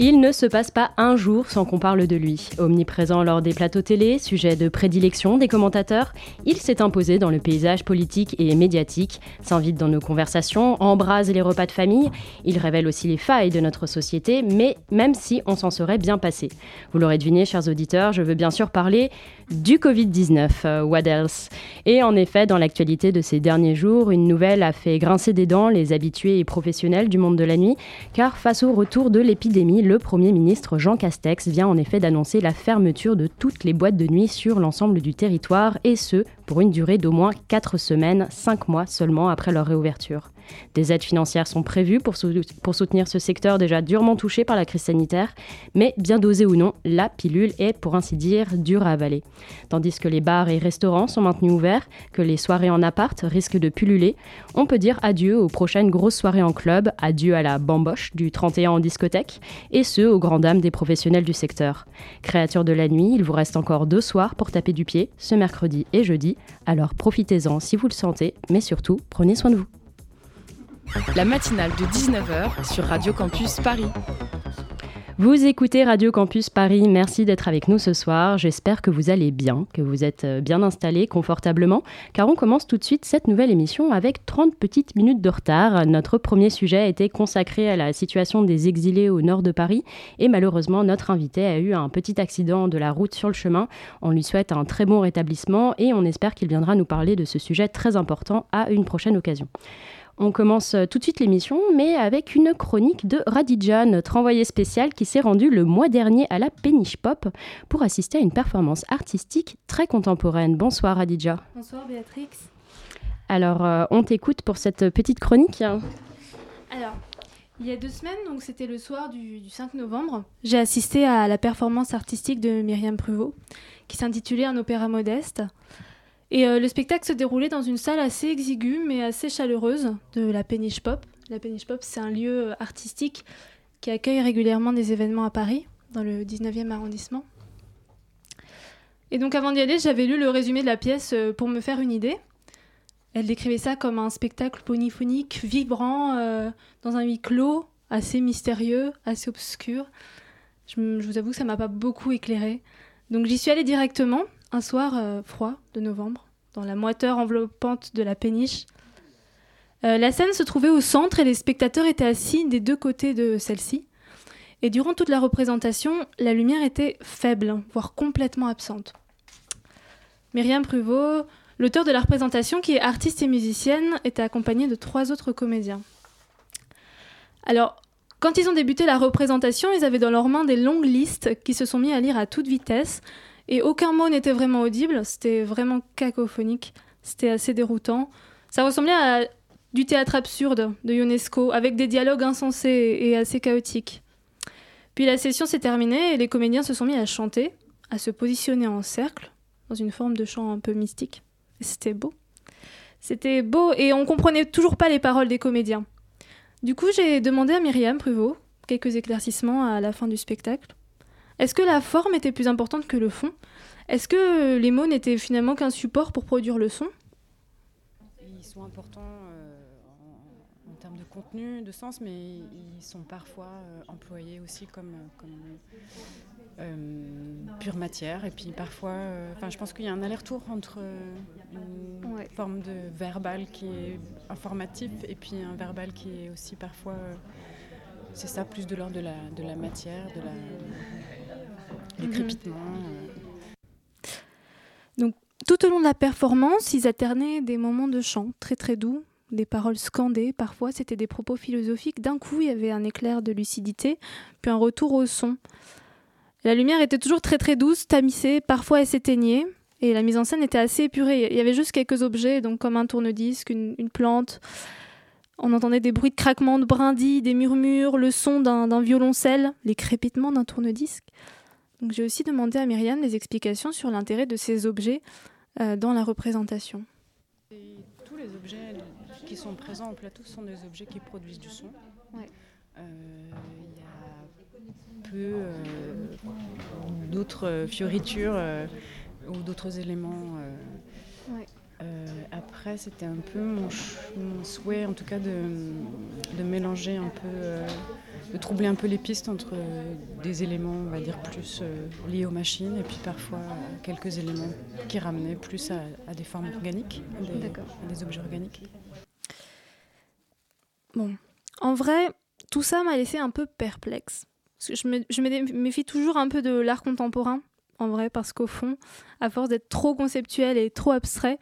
Il ne se passe pas un jour sans qu'on parle de lui. Omniprésent lors des plateaux télé, sujet de prédilection des commentateurs, il s'est imposé dans le paysage politique et médiatique, s'invite dans nos conversations, embrase les repas de famille. Il révèle aussi les failles de notre société, mais même si on s'en serait bien passé. Vous l'aurez deviné, chers auditeurs, je veux bien sûr parler du Covid-19. Euh, what else? Et en effet, dans l'actualité de ces derniers jours, une nouvelle a fait grincer des dents les habitués et professionnels du monde de la nuit, car face au retour de l'épidémie, le Premier ministre Jean Castex vient en effet d'annoncer la fermeture de toutes les boîtes de nuit sur l'ensemble du territoire, et ce, pour une durée d'au moins 4 semaines, 5 mois seulement après leur réouverture. Des aides financières sont prévues pour, soutenir ce secteur déjà durement touché par la crise sanitaire, mais bien dosé ou non, la pilule est pour ainsi dire dure à avaler. Tandis que les bars et restaurants sont maintenus ouverts, que les soirées en appart risquent de pulluler, on peut dire adieu aux prochaines grosses soirées en club, adieu à la bamboche du 31 en discothèque, et ce aux grandes dames des professionnels du secteur. Créature de la nuit, il vous reste encore deux soirs pour taper du pied, ce mercredi et jeudi, alors profitez-en si vous le sentez, mais surtout prenez soin de vous. La matinale de 19h sur Radio Campus Paris. Vous écoutez Radio Campus Paris, merci d'être avec nous ce soir. J'espère que vous allez bien, que vous êtes euh, bien installés confortablement, car on commence tout de suite cette nouvelle émission avec 30 petites minutes de retard. Notre premier sujet a été consacré à la situation des exilés au nord de Paris, et malheureusement notre invité a eu un petit accident de la route sur le chemin. On lui souhaite un très bon rétablissement et on espère qu'il viendra nous parler de ce sujet très important à une prochaine occasion. On commence euh, tout de suite l'émission, mais avec une chronique de Radija, notre envoyé spécial qui s'est rendu le mois dernier à la Péniche Pop pour assister à une performance artistique très contemporaine. Bonsoir Radija. Bonsoir Béatrix. Alors, euh, on t'écoute pour cette petite chronique. Alors, il y a deux semaines, donc c'était le soir du, du 5 novembre, j'ai assisté à la performance artistique de Myriam Pruvot, qui s'intitulait Un opéra modeste. Et euh, le spectacle se déroulait dans une salle assez exiguë mais assez chaleureuse de la Péniche Pop. La Péniche Pop, c'est un lieu euh, artistique qui accueille régulièrement des événements à Paris, dans le 19e arrondissement. Et donc avant d'y aller, j'avais lu le résumé de la pièce euh, pour me faire une idée. Elle décrivait ça comme un spectacle polyphonique, vibrant, dans un huis clos, assez mystérieux, assez obscur. Je, vous avoue que ça m'a pas beaucoup éclairé. Donc j'y suis allée directement un soir euh, froid de novembre, dans la moiteur enveloppante de la péniche. Euh, la scène se trouvait au centre et les spectateurs étaient assis des deux côtés de celle-ci. Et durant toute la représentation, la lumière était faible, voire complètement absente. Myriam Pruvot, l'auteur de la représentation, qui est artiste et musicienne, était accompagnée de trois autres comédiens. Alors, quand ils ont débuté la représentation, ils avaient dans leurs mains des longues listes qui se sont mis à lire à toute vitesse, et aucun mot n'était vraiment audible, c'était vraiment cacophonique, c'était assez déroutant. Ça ressemblait à du théâtre absurde de Ionesco, avec des dialogues insensés et assez chaotiques. Puis la session s'est terminée et les comédiens se sont mis à chanter, à se positionner en cercle, dans une forme de chant un peu mystique. C'était beau. C'était beau et on comprenait toujours pas les paroles des comédiens. Du coup, j'ai demandé à Myriam Pruvot quelques éclaircissements à la fin du spectacle. Est-ce que la forme était plus importante que le fond? Est-ce que les mots n'étaient finalement qu'un support pour produire le son? Ils sont importants euh, en, termes de contenu, de sens, mais ils sont parfois euh, employés aussi comme, euh, pure matière. Et puis parfois, enfin, je pense qu'il y a un aller-retour entre une forme de verbal qui est informatif et puis un verbal qui est aussi parfois c'est ça, plus de l'ordre de la, de la matière, de la, Mhm. Euh. Donc, tout au long de la performance, ils alternaient des moments de chant très très doux, des paroles scandées, parfois c'était des propos philosophiques. D'un coup, il y avait un éclair de lucidité, puis un retour au son. La lumière était toujours très très douce, tamisée, parfois elle s'éteignait, et la mise en scène était assez épurée. Il y avait juste quelques objets, donc comme un tourne-disque, une, une, plante. On entendait des bruits de craquements de brindilles, des murmures, le son d'un violoncelle, les crépitements d'un tourne-disque. Donc j'ai aussi demandé à Myriam des explications sur l'intérêt de ces objets euh, dans la représentation. tous les objets qui sont présents en plateau sont des objets qui produisent du son. Il y a peu d'autres fioritures ou d'autres éléments. Euh, après, c'était un peu mon, souhait, en tout cas, de, mélanger un peu, euh, de troubler un peu les pistes entre des éléments, on va dire, plus euh, liés aux machines, et puis parfois quelques éléments qui ramenaient plus à, des formes organiques, à des, objets organiques. Bon, en vrai, tout ça m'a laissé un peu perplexe. je me, je me méfie toujours un peu de l'art contemporain, en vrai, parce qu'au fond, à force d'être trop conceptuel et trop abstrait,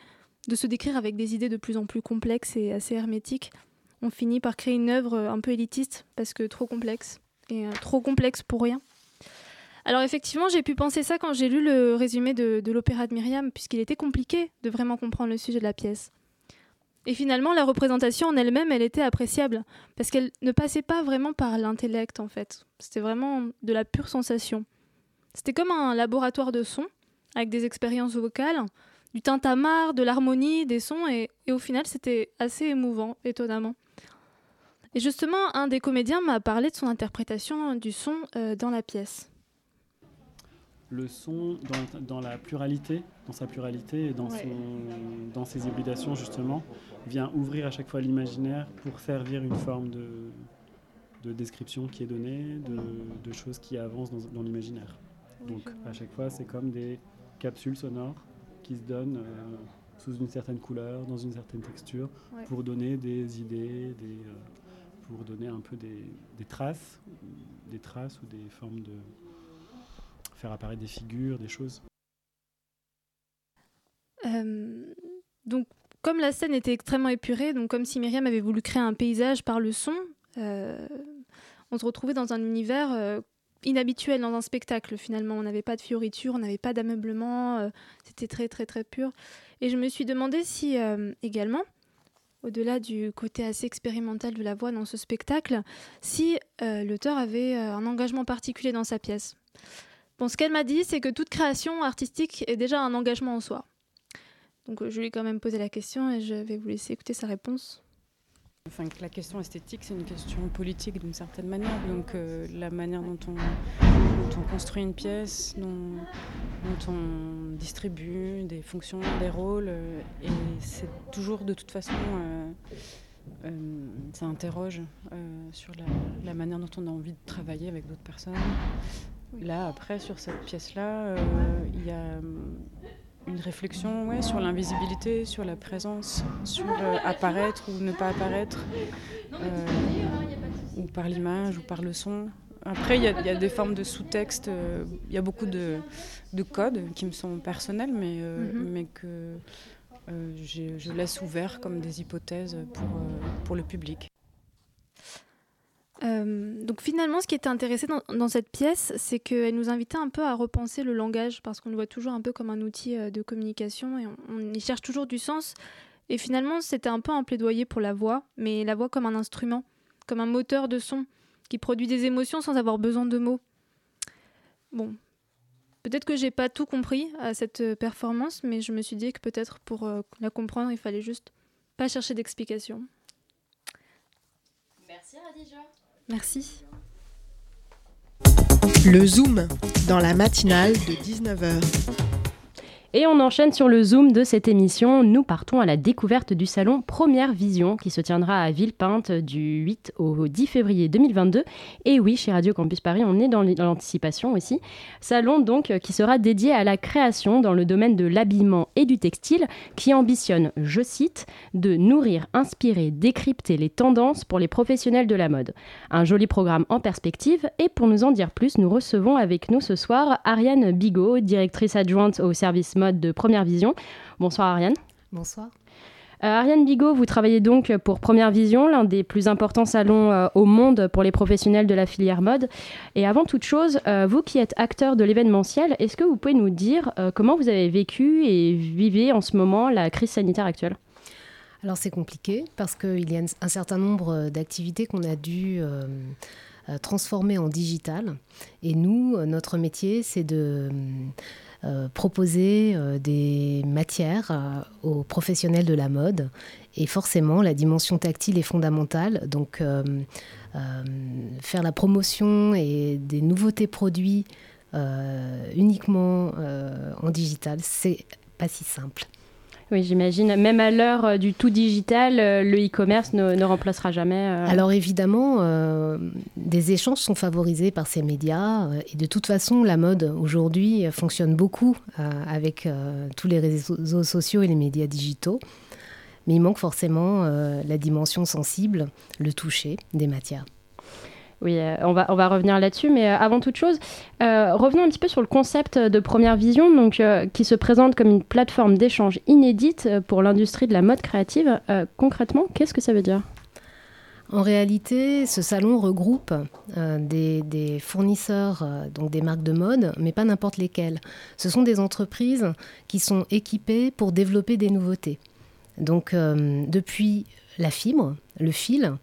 de se décrire avec des idées de plus en plus complexes et assez hermétiques, on finit par créer une œuvre un peu élitiste parce que trop complexe et euh, trop complexe pour rien. Alors effectivement, j'ai pu penser ça quand j'ai lu le résumé de, l'opéra de Myriam, puisqu'il était compliqué de vraiment comprendre le sujet de la pièce. Et finalement, la représentation en elle-même, elle était appréciable, parce qu'elle ne passait pas vraiment par l'intellect, en fait. C'était vraiment de la pure sensation. C'était comme un laboratoire de son, avec des expériences vocales, du tintamarre, de l'harmonie, des sons, et, au final, c'était assez émouvant, étonnamment. Et justement, un des comédiens m'a parlé de son interprétation du son euh, dans la pièce. Le son dans, la pluralité, dans sa pluralité et dans, dans ses hybridations justement, vient ouvrir à chaque fois l'imaginaire pour servir une forme de, de description qui est donnée, de, choses qui avancent dans, dans l'imaginaire. Donc à chaque fois, c'est comme des capsules sonores qui se donnent euh, sous une certaine couleur, dans une certaine texture, pour donner des idées, des, euh, pour donner un peu des, des, traces, des traces ou des formes de faire apparaître des figures, des choses. Euh, donc, comme la scène était extrêmement épurée, donc comme si Myriam avait voulu créer un paysage par le son, on se retrouvait dans un univers inhabituel dans un spectacle finalement. On n'avait pas de fioritures, on n'avait pas d'ameublement, euh, c'était très très très pur. Et je me suis demandé si euh, également, au-delà du côté assez expérimental de la voix dans ce spectacle, si euh, l'auteur avait un engagement particulier dans sa pièce. Bon, ce qu'elle m'a dit, c'est que toute création artistique est déjà un engagement en soi. Donc je lui ai quand même posé la question et je vais vous laisser écouter sa réponse. Enfin, la question esthétique, c'est une question politique d'une certaine manière. Donc, euh, la manière dont on, construit une pièce, dont, on distribue des fonctions, des rôles, euh, et c'est toujours de toute façon, euh, ça interroge sur la, manière dont on a envie de travailler avec d'autres personnes. Là, après, sur cette pièce-là, il y a une réflexion ouais, sur l'invisibilité, sur la présence, sur euh, apparaître ou ne pas apparaître, euh, ou par l'image ou par le son. Après, il y, a des formes de sous-texte, euh, il y a beaucoup de, de, codes qui me sont personnels, mais, mhm. mais que je laisse ouvert comme des hypothèses pour, pour le public. Euh, donc finalement, ce qui était intéressant dans, cette pièce, c'est qu'elle nous invitait un peu à repenser le langage, parce qu'on le voit toujours un peu comme un outil euh, de communication et on, y cherche toujours du sens. Et finalement, c'était un peu un plaidoyer pour la voix, mais la voix comme un instrument, comme un moteur de son qui produit des émotions sans avoir besoin de mots. Bon, peut-être que j'ai pas tout compris à cette euh, performance, mais je me suis dit que peut-être pour la comprendre, il fallait juste pas chercher d'explication. Merci Radija. Merci. Le Zoom, dans la matinale de 19h. Et on enchaîne sur le Zoom de cette émission. Nous partons à la découverte du salon Première Vision qui se tiendra à Villepinte du 8 au 10 février 2022. Et oui, chez Radio Campus Paris, on est dans l'anticipation aussi. Salon donc qui sera dédié à la création dans le domaine de l'habillement et du textile qui ambitionne, je cite, de nourrir, inspirer, décrypter les tendances pour les professionnels de la mode. Un joli programme en perspective et pour nous en dire plus, nous recevons avec nous ce soir Ariane Bigot, directrice adjointe au service mode de Première Vision. Bonsoir Ariane. Bonsoir. Euh, Ariane Bigot, vous travaillez donc pour Première Vision, l'un des plus importants salons euh, au monde pour les professionnels de la filière mode. Et avant toute chose, euh, vous qui êtes acteur de l'événementiel, est-ce que vous pouvez nous dire comment vous avez vécu et vivez en ce moment la crise sanitaire actuelle? Alors c'est compliqué parce qu'il y a un certain nombre d'activités qu'on a dû transformer en digital. Et nous, notre métier, c'est de proposer des matières aux professionnels de la mode. Et forcément, la dimension tactile est fondamentale. Donc, faire la promotion et des nouveautés produits uniquement en digital, c'est pas si simple. Oui, j'imagine. Même à l'heure euh, du tout digital, euh, le e-commerce ne, remplacera jamais. Euh, Alors évidemment, des échanges sont favorisés par ces médias. et de toute façon, la mode aujourd'hui fonctionne beaucoup avec tous les réseaux sociaux et les médias digitaux. Mais il manque forcément la dimension sensible, le toucher des matières. Oui, euh, on, va, revenir là-dessus, mais euh, avant toute chose, euh, revenons un petit peu sur le concept de Première Vision, qui se présente comme une plateforme d'échange inédite pour l'industrie de la mode créative. concrètement, qu'est-ce que ça veut dire? En réalité, ce salon regroupe des, des, fournisseurs, donc des marques de mode, mais pas n'importe lesquelles. Ce sont des entreprises qui sont équipées pour développer des nouveautés. Donc, depuis la fibre, le fil,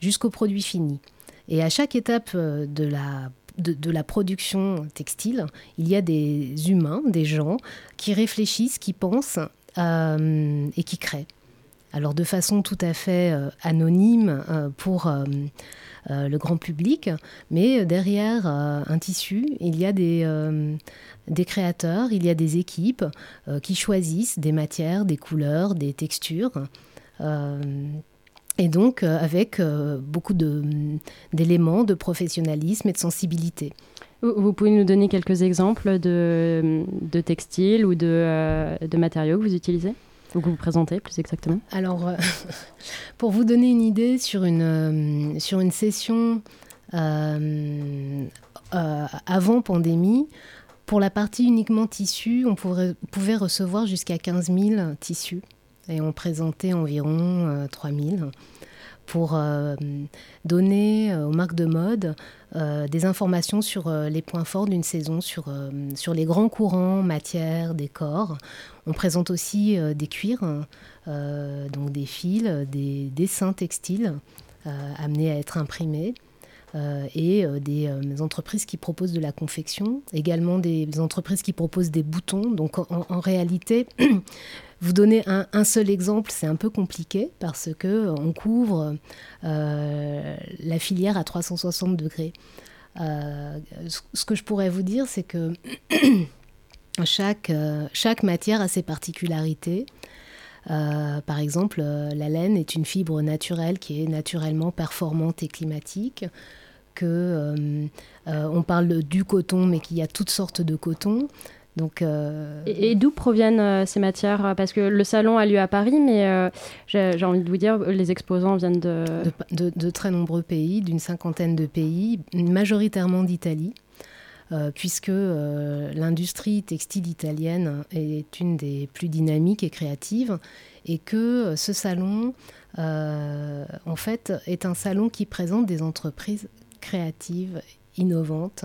jusqu'au produit fini. Et à chaque étape euh, de la de, la production textile, il y a des humains, des gens qui réfléchissent, qui pensent euh, et qui créent. Alors de façon tout à fait euh, anonyme pour le grand public, mais derrière un tissu, il y a des, des créateurs, il y a des équipes qui choisissent des matières, des couleurs, des textures et donc euh, avec euh, beaucoup d'éléments de, professionnalisme et de sensibilité. Vous pouvez nous donner quelques exemples de, de textiles ou de, euh, de, matériaux que vous utilisez ou que vous présentez plus exactement? Alors, pour vous donner une idée, sur une, sur une session avant pandémie, pour la partie uniquement tissu, on pourrait, pouvait recevoir jusqu'à 15 000 tissus et on présentait environ 3000 euh, pour euh, donner euh, aux marques de mode des informations sur les points forts d'une saison, sur, sur les grands courants, matières, décors. On présente aussi des cuirs, donc des fils, des dessins textiles amenés à être imprimés. et des entreprises qui proposent de la confection, également des entreprises qui proposent des boutons. Donc en réalité, Vous donner un, seul exemple, c'est un peu compliqué parce que euh, on couvre euh, la filière à 360 degrés. Euh, ce que je pourrais vous dire, c'est que chaque, matière a ses particularités. par exemple, la laine est une fibre naturelle qui est naturellement performante et climatique. Que on parle du coton, mais qu'il y a toutes sortes de coton. Donc, euh, Et, d'où proviennent euh, ces matières? Parce que le salon a lieu à Paris, mais euh, j'ai envie de vous dire, les exposants viennent de... De, très nombreux pays, d'une cinquantaine de pays, majoritairement d'Italie. puisque l'industrie textile italienne est une des plus dynamiques et créatives, et que ce salon, en fait, est un salon qui présente des entreprises créatives, innovantes.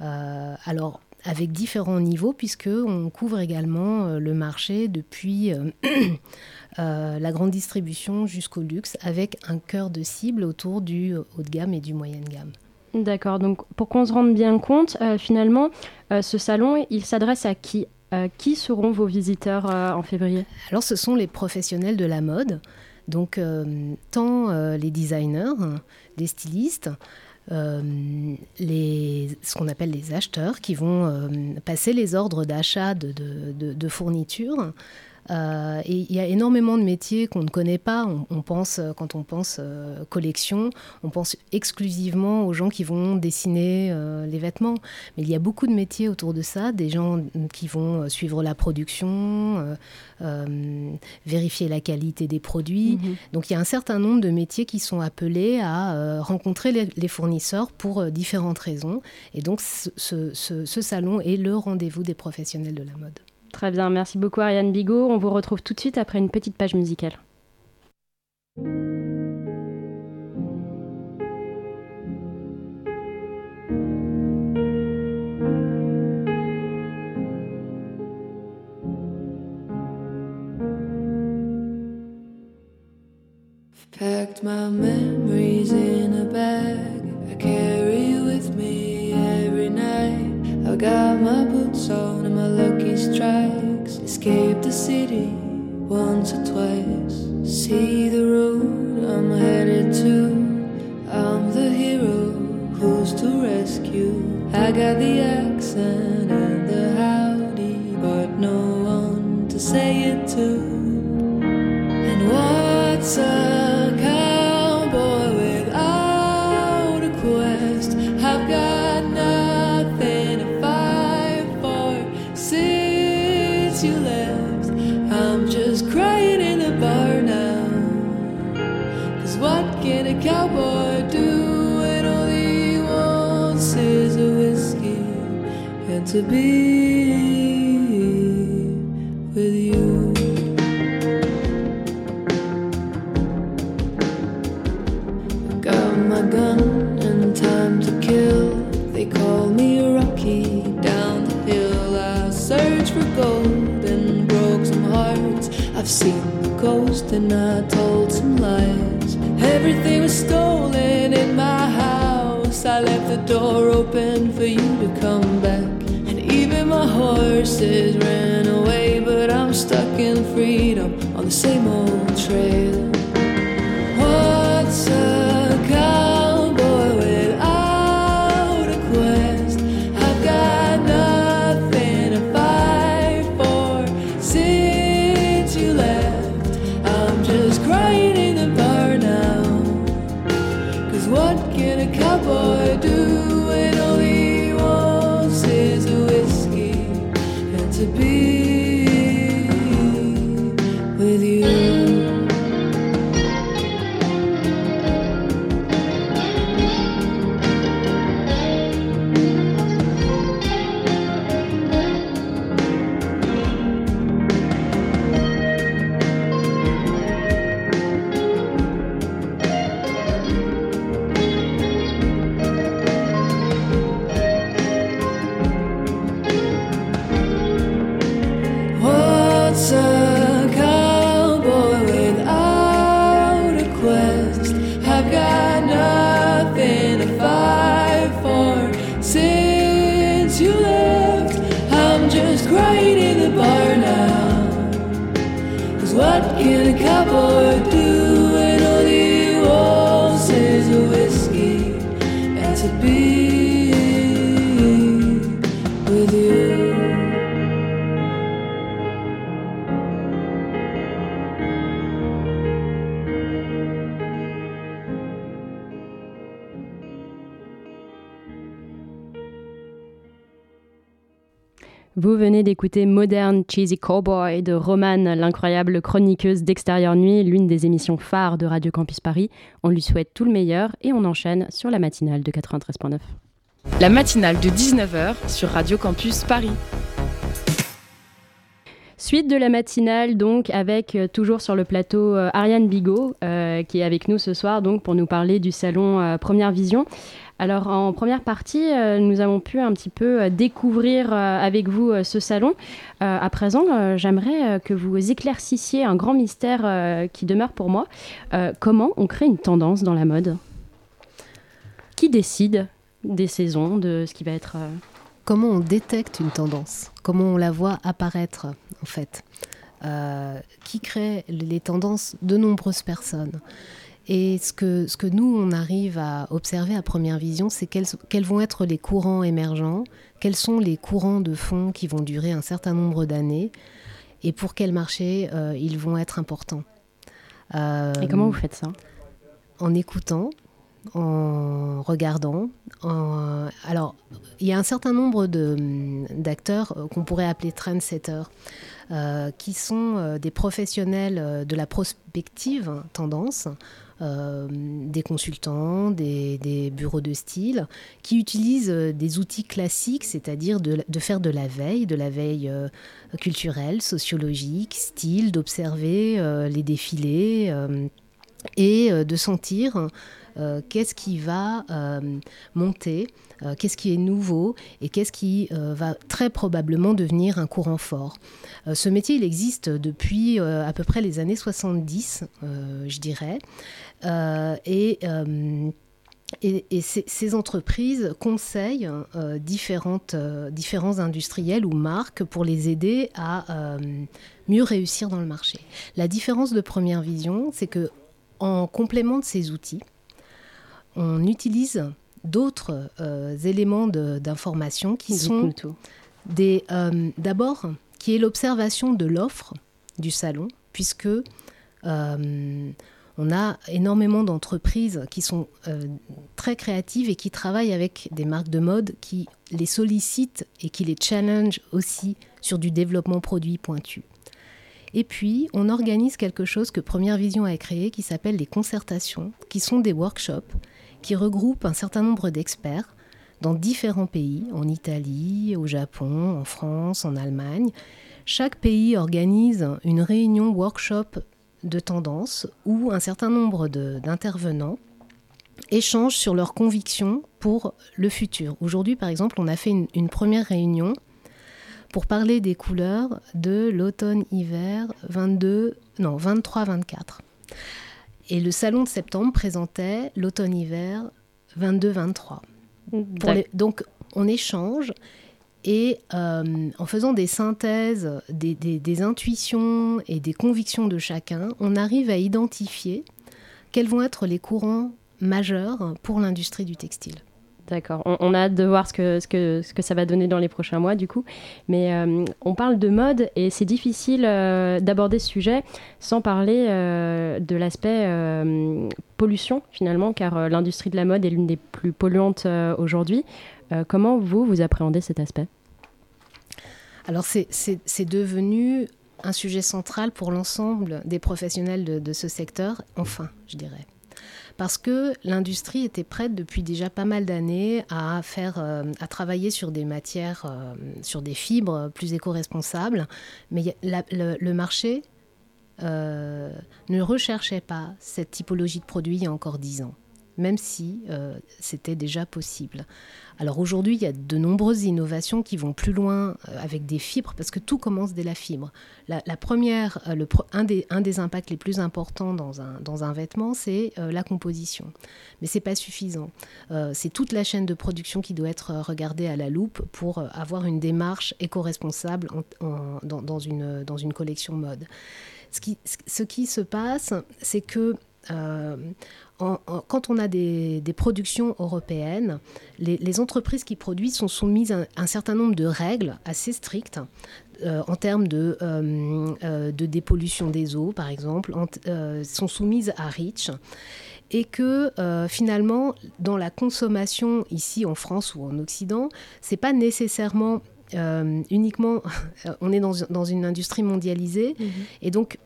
alors, avec différents niveaux, puisqu'on couvre également euh, le marché depuis euh, euh, la grande distribution jusqu'au luxe, avec un cœur de cible autour du haut de gamme et du moyenne gamme. D'accord, donc pour qu'on se rende bien compte, finalement, ce salon, il s'adresse à qui Qui seront vos visiteurs en février? Alors ce sont les professionnels de la mode, donc tant les designers, les stylistes, euh, les, ce qu'on appelle les acheteurs qui vont euh, passer les ordres d'achat de, de, de, fournitures euh, et il y a énormément de métiers qu'on ne connaît pas. On, pense, euh, quand on pense euh, collection, on pense exclusivement aux gens qui vont dessiner les vêtements. Mais il y a beaucoup de métiers autour de ça, des gens qui vont suivre la production, vérifier la qualité des produits. Mhm. Donc il y a un certain nombre de métiers qui sont appelés à rencontrer les, fournisseurs pour différentes raisons. Et donc ce, ce salon est le rendez-vous des professionnels de la mode. Très bien, merci beaucoup Ariane Bigot. On vous retrouve tout de suite après une petite page musicale. To be with you? I got my gun and time to kill. They call me Rocky down the hill. I search for gold and broke some hearts. I've seen the ghost and I told some lies. Everything was stolen in my house. I left the door open for you horses ran away, but I'm stuck in freedom on the same old trail. Vous venez d'écouter Modern Cheesy Cowboy de Romane, l'incroyable chroniqueuse d'Extérieur Nuit, l'une des émissions phares de Radio Campus Paris. On lui souhaite tout le meilleur et on enchaîne sur la matinale de 93.9. La matinale de 19h sur Radio Campus Paris. Suite de la matinale, donc, avec euh, toujours sur le plateau euh, Ariane Bigot, euh, qui est avec nous ce soir, donc, pour nous parler du salon Première Vision. Alors, en première partie, euh, nous avons pu un petit peu euh, découvrir euh, avec vous ce salon. À présent, j'aimerais que vous éclaircissiez un grand mystère qui demeure pour moi. Comment on crée une tendance dans la mode? Qui décide des saisons, de ce qui va être... Comment on détecte une tendance? Comment on la voit apparaître, en fait? Qui crée les tendances De nombreuses personnes? Et ce que, ce que nous, on arrive à observer à première vision, c'est quels, quels vont être les courants émergents, quels sont les courants de fond qui vont durer un certain nombre d'années, et pour quel marché euh, ils vont être importants. Euh, Et comment vous faites ça? En écoutant, en regardant. en- Alors, il y a un certain nombre de- d'acteurs euh, qu'on pourrait appeler trendsetters, euh, qui sont euh, des professionnels euh, de la prospective tendance, euh, des consultants, des, bureaux de style, qui utilisent euh, des outils classiques, c'est-à-dire de, faire de la veille, de la veille euh, culturelle, sociologique, style, d'observer les défilés et de sentir euh, qu'est-ce qui va euh, monter, euh, qu'est-ce qui est nouveau et qu'est-ce qui va très probablement devenir un courant fort. Ce métier, il existe depuis à peu près les années 70, euh, je dirais. Et Et, ces, entreprises conseillent différentes, différents industriels ou marques pour les aider à mieux réussir dans le marché. La différence de Première Vision, c'est que en complément de ces outils, on utilise d'autres euh, éléments d'information qui sont euh, d'abord qui est l'observation de l'offre du salon puisque euh, on a énormément d'entreprises qui sont très créatives et qui travaillent avec des marques de mode qui les sollicitent et qui les challenge aussi sur du développement produit pointu. Et puis, on organise quelque chose que Première Vision a créé qui s'appelle les concertations, qui sont des workshops qui regroupent un certain nombre d'experts dans différents pays, en Italie, au Japon, en France, en Allemagne. Chaque pays organise une réunion workshop de tendance où un certain nombre d'intervenants échangent sur leurs convictions pour le futur. Aujourd'hui, par exemple, on a fait une, une première réunion pour parler des couleurs de l'automne-hiver 22, non 23-24. Et le salon de septembre présentait l'automne-hiver 22-23. Donc on échange et euh, en faisant des synthèses, des, des, intuitions et des convictions de chacun, on arrive à identifier quels vont être les courants majeurs pour l'industrie du textile. D'accord. On, a hâte de voir ce que, ce, que, ce que ça va donner dans les prochains mois, du coup. Mais euh, on parle de mode et c'est difficile euh, d'aborder ce sujet sans parler euh, de l'aspect pollution, finalement, car l'industrie de la mode est l'une des plus polluantes aujourd'hui. comment vous, vous appréhendez cet aspect? Alors, c'est devenu un sujet central pour l'ensemble des professionnels de, de ce secteur, enfin, je dirais parce que l'industrie était prête depuis déjà pas mal d'années à euh, travailler sur des matières, euh, sur des fibres plus éco-responsables, mais le, marché euh, ne recherchait pas cette typologie de produit il y a encore dix ans même si c'était déjà possible. Alors aujourd'hui, il y a de nombreuses innovations qui vont plus loin euh, avec des fibres, parce que tout commence dès la fibre. La, première, euh, un, des, impacts les plus importants dans un, vêtement, c'est euh, la composition. Mais ce n'est pas suffisant. c'est toute la chaîne de production qui doit être regardée à la loupe pour avoir une démarche éco-responsable dans, une, collection mode. Ce qui se passe, c'est que quand on a des, productions européennes, les, entreprises qui produisent sont soumises à un, certain nombre de règles assez strictes euh, en termes de, euh, euh, de, dépollution des eaux, par exemple, sont soumises à REACH et que finalement, dans la consommation ici en France ou en Occident, c'est pas nécessairement uniquement, on est dans, une industrie mondialisée, mmh et donc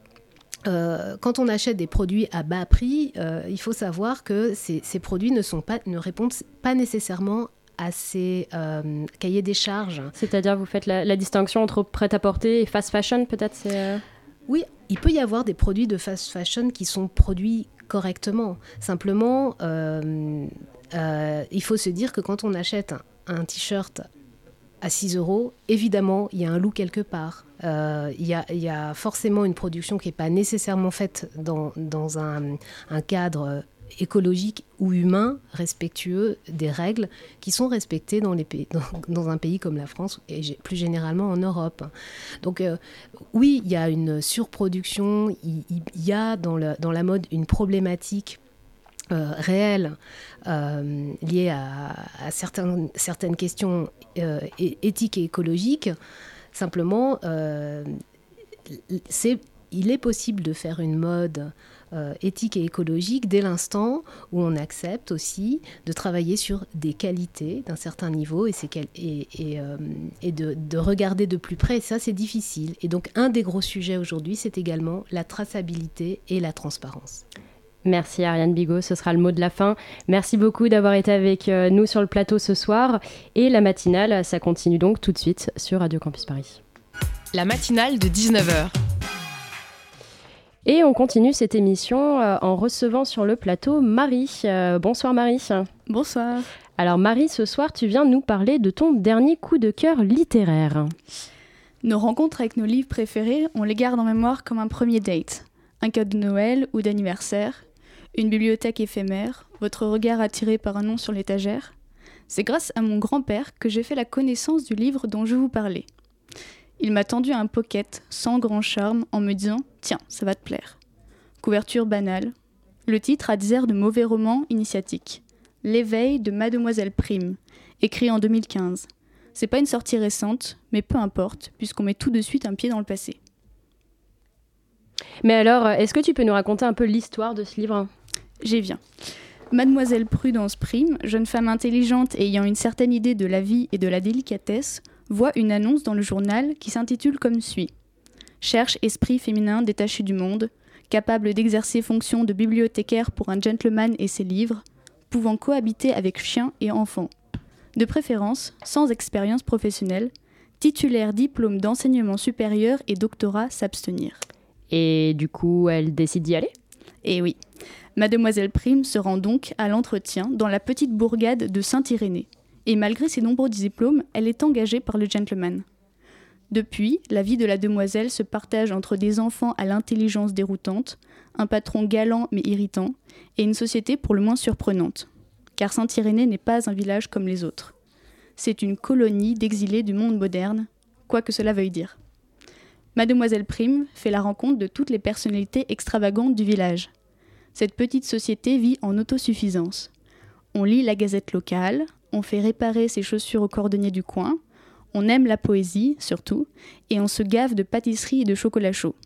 euh, quand on achète des produits à bas prix, euh, il faut savoir que ces, produits ne, sont pas, ne répondent pas nécessairement à ces euh, cahiers des charges. C'est-à-dire, vous faites la, distinction entre prêt-à-porter et fast fashion, peut-être Oui, il peut y avoir des produits de fast fashion qui sont produits correctement. Simplement, il faut se dire que quand on achète un t-shirt à 6 euros, évidemment, il y a un loup quelque part. Euh, il, y a, forcément une production qui n'est pas nécessairement faite dans, un, cadre écologique ou humain respectueux des règles qui sont respectées dans, les pays, dans, un pays comme la France et plus généralement en Europe. Donc euh, oui, il y a une surproduction, il, y a dans, dans la mode une problématique euh, réelles euh, liées à, certaines, questions euh, éthiques et écologiques. Simplement, c'est, il est possible de faire une mode éthique et écologique dès l'instant où on accepte aussi de travailler sur des qualités d'un certain niveau et de, de, regarder de plus près. Et ça, c'est difficile. Et donc, un des gros sujets aujourd'hui, c'est également la traçabilité et la transparence. Merci Ariane Bigot, ce sera le mot de la fin. Merci beaucoup d'avoir été avec euh, nous sur le plateau ce soir. Et la matinale, ça continue donc tout de suite sur Radio Campus Paris. La matinale de 19h. Et on continue cette émission euh, en recevant sur le plateau Marie. Euh, bonsoir Marie. Bonsoir. Alors Marie, ce soir, tu viens nous parler de ton dernier coup de cœur littéraire. Nos rencontres avec nos livres préférés, on les garde en mémoire comme un premier date, un cadeau de Noël ou d'anniversaire, une bibliothèque éphémère, votre regard attiré par un nom sur l'étagère. C'est grâce à mon grand-père que j'ai fait la connaissance du livre dont je vous parlais. Il m'a tendu un pocket sans grand charme en me disant Tiens, ça va te plaire. Couverture banale. Le titre a des airs de mauvais roman initiatique. L'éveil de Mademoiselle Prime, écrit en 2015. C'est pas une sortie récente, mais peu importe, puisqu'on met tout de suite un pied dans le passé. Mais alors, est-ce que tu peux nous raconter un peu l'histoire de ce livre? J'y viens. Mademoiselle Prudence Prime, jeune femme intelligente et ayant une certaine idée de la vie et de la délicatesse, voit une annonce dans le journal qui s'intitule comme suit Cherche esprit féminin détaché du monde, capable d'exercer fonction de bibliothécaire pour un gentleman et ses livres, pouvant cohabiter avec chien et enfants. De préférence, sans expérience professionnelle, titulaire diplôme d'enseignement supérieur et doctorat s'abstenir. Et du coup, elle décide d'y aller? Eh oui. Mademoiselle Prime se rend donc à l'entretien dans la petite bourgade de Saint-Irénée. Et malgré ses nombreux diplômes, elle est engagée par le gentleman. Depuis, la vie de la demoiselle se partage entre des enfants à l'intelligence déroutante, un patron galant mais irritant, et une société pour le moins surprenante. Car Saint-Irénée n'est pas un village comme les autres. C'est une colonie d'exilés du monde moderne, quoi que cela veuille dire. Mademoiselle Prime fait la rencontre de toutes les personnalités extravagantes du village. Cette petite société vit en autosuffisance. On lit la gazette locale, on fait réparer ses chaussures au cordonnier du coin, on aime la poésie, surtout, et on se gave de pâtisserie et de chocolat chaud.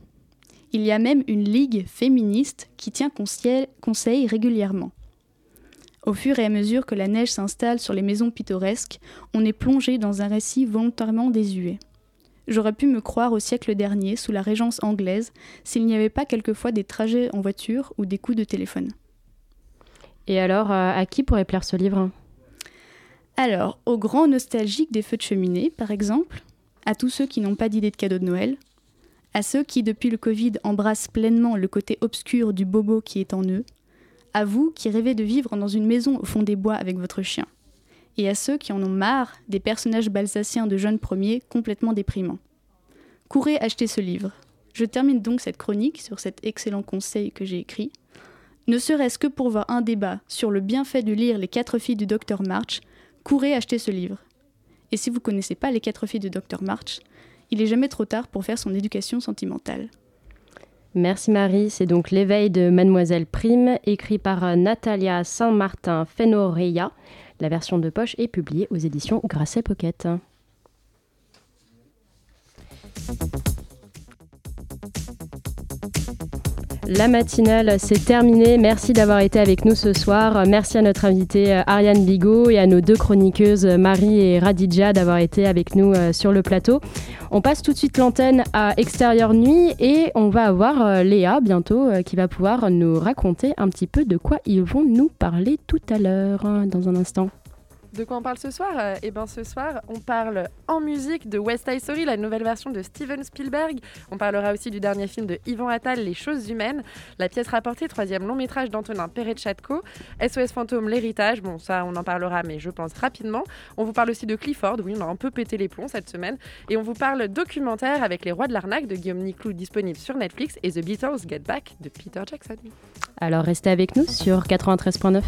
Il y a même une ligue féministe qui tient conseil régulièrement. Au fur et à mesure que la neige s'installe sur les maisons pittoresques, on est plongé dans un récit volontairement désuet. J'aurais pu me croire au siècle dernier, sous la régence anglaise, s'il n'y avait pas quelquefois des trajets en voiture ou des coups de téléphone. Et alors, euh, à qui pourrait plaire ce livre? Alors, aux grands nostalgiques des feux de cheminée, par exemple, à tous ceux qui n'ont pas d'idée de cadeau de Noël, à ceux qui, depuis le Covid, embrassent pleinement le côté obscur du bobo qui est en eux, à vous qui rêvez de vivre dans une maison au fond des bois avec votre chien et à ceux qui en ont marre des personnages balsaciens de jeunes premiers complètement déprimants. Courez acheter ce livre. Je termine donc cette chronique sur cet excellent conseil que j'ai écrit. Ne serait-ce que pour voir un débat sur le bienfait de lire Les quatre filles du docteur March, courez acheter ce livre. Et si vous ne connaissez pas Les quatre filles du docteur March, il est jamais trop tard pour faire son éducation sentimentale. Merci Marie, c'est donc L'éveil de Mademoiselle Prime, écrit par Natalia Saint-Martin Fenoreya. La version de poche est publiée aux éditions Grasset Pocket. La matinale, c'est terminé. Merci d'avoir été avec nous ce soir. Merci à notre invitée euh, Ariane Bigot et à nos deux chroniqueuses Marie et Radija d'avoir été avec nous euh, sur le plateau. On passe tout de suite l'antenne à Extérieur Nuit et on va avoir euh, Léa bientôt qui va pouvoir nous raconter un petit peu de quoi ils vont nous parler tout à l'heure hein, dans un instant. De quoi on parle ce soir Eh bien ce soir, on parle en musique de West Side Story, la nouvelle version de Steven Spielberg. On parlera aussi du dernier film de Yvan Attal, Les choses humaines. La pièce rapportée, troisième long métrage d'Antonin Perret-Chatko. SOS Fantôme, l'héritage. Bon, ça, on en parlera, mais je pense rapidement. On vous parle aussi de Clifford. Oui, on a un peu pété les plombs cette semaine. Et on vous parle documentaire avec Les Rois de l'arnaque de Guillaume Niclou, disponible sur Netflix, et The Beatles Get Back de Peter Jackson. Alors restez avec nous sur 93.9.